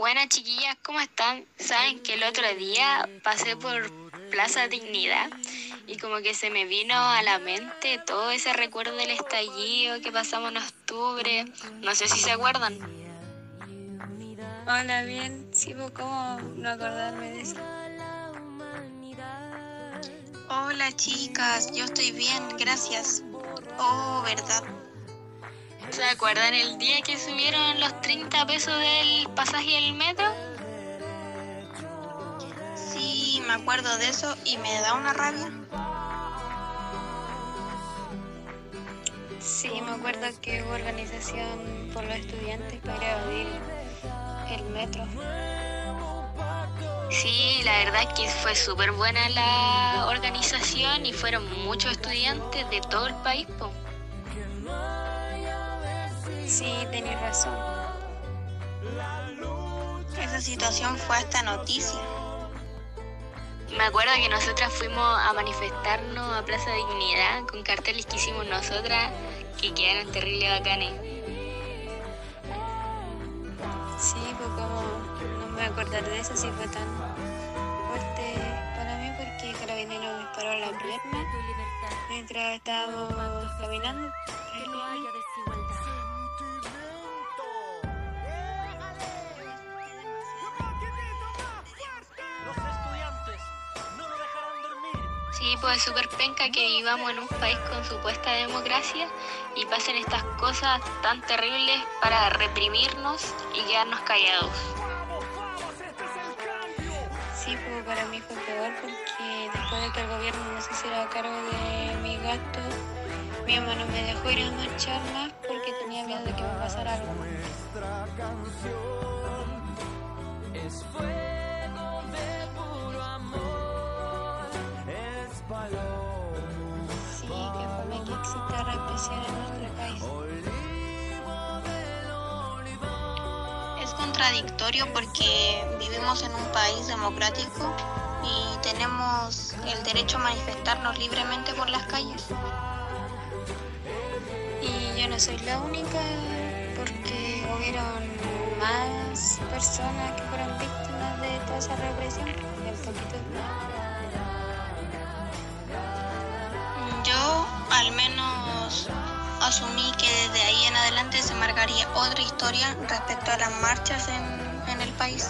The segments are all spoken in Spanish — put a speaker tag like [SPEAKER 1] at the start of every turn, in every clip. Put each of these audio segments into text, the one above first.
[SPEAKER 1] Buenas chiquillas, ¿cómo están? Saben que el otro día pasé por Plaza Dignidad y como que se me vino a la mente todo ese recuerdo del estallido que pasamos en octubre. No sé si se acuerdan.
[SPEAKER 2] Hola, bien. Sí, pues, ¿cómo no acordarme de eso?
[SPEAKER 3] Hola chicas, yo estoy bien, gracias. Oh, ¿verdad?
[SPEAKER 1] ¿Se acuerdan el día que subieron los 30 pesos del pasaje del metro?
[SPEAKER 3] Sí, me acuerdo de eso y me da una rabia.
[SPEAKER 2] Sí, me acuerdo que hubo organización por los estudiantes para abrir el metro.
[SPEAKER 1] Sí, la verdad es que fue súper buena la organización y fueron muchos estudiantes de todo el país. po.
[SPEAKER 2] Sí, tenés razón.
[SPEAKER 3] Esa situación fue hasta noticia.
[SPEAKER 1] Me acuerdo que nosotras fuimos a manifestarnos a Plaza Dignidad con carteles que hicimos nosotras que quedaron terrible bacanes.
[SPEAKER 2] Sí, pues como no me voy a acordar de eso, sí fue tan fuerte para mí porque Carabinero me disparó a la pierna mientras estábamos caminando.
[SPEAKER 1] Sí, pues es súper penca que vivamos en un país con supuesta democracia y pasen estas cosas tan terribles para reprimirnos y quedarnos callados.
[SPEAKER 2] Sí, pues para mí fue peor porque después de que el gobierno no se hiciera cargo de mi gasto, mi mamá no me dejó ir a marchar más porque tenía miedo de que me pasara algo. Represión en nuestro país.
[SPEAKER 3] Es contradictorio porque vivimos en un país democrático y tenemos el derecho a manifestarnos libremente por las calles.
[SPEAKER 2] Y yo no soy la única porque hubieron más personas que fueron víctimas de toda esa represión. Poquito
[SPEAKER 3] asumí que desde ahí en adelante se marcaría otra historia respecto a las marchas en, en el país.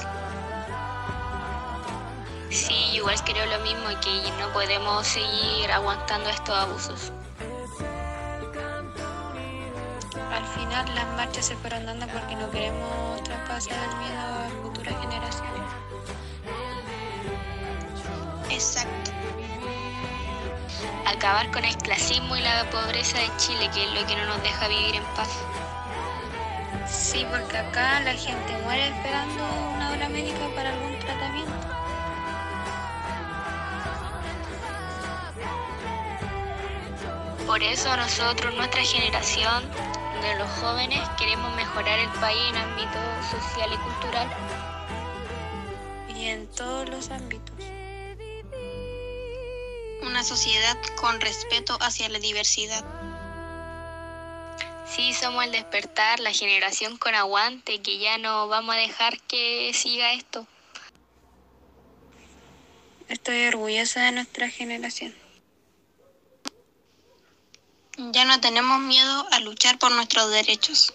[SPEAKER 1] Sí, igual creo lo mismo y que no podemos seguir aguantando estos abusos.
[SPEAKER 2] Al final las marchas se fueron dando porque no queremos traspasar el miedo a futuras generaciones.
[SPEAKER 3] Exacto.
[SPEAKER 1] Acabar con el clasismo y la pobreza de Chile, que es lo que no nos deja vivir en paz.
[SPEAKER 2] Sí, porque acá la gente muere esperando una hora médica para algún tratamiento.
[SPEAKER 1] Por eso nosotros, nuestra generación de los jóvenes, queremos mejorar el país en ámbito social y cultural.
[SPEAKER 2] Y en todos los ámbitos.
[SPEAKER 3] Una sociedad con respeto hacia la diversidad.
[SPEAKER 1] Sí, somos el despertar, la generación con aguante, que ya no vamos a dejar que siga esto.
[SPEAKER 2] Estoy orgullosa de nuestra generación.
[SPEAKER 3] Ya no tenemos miedo a luchar por nuestros derechos.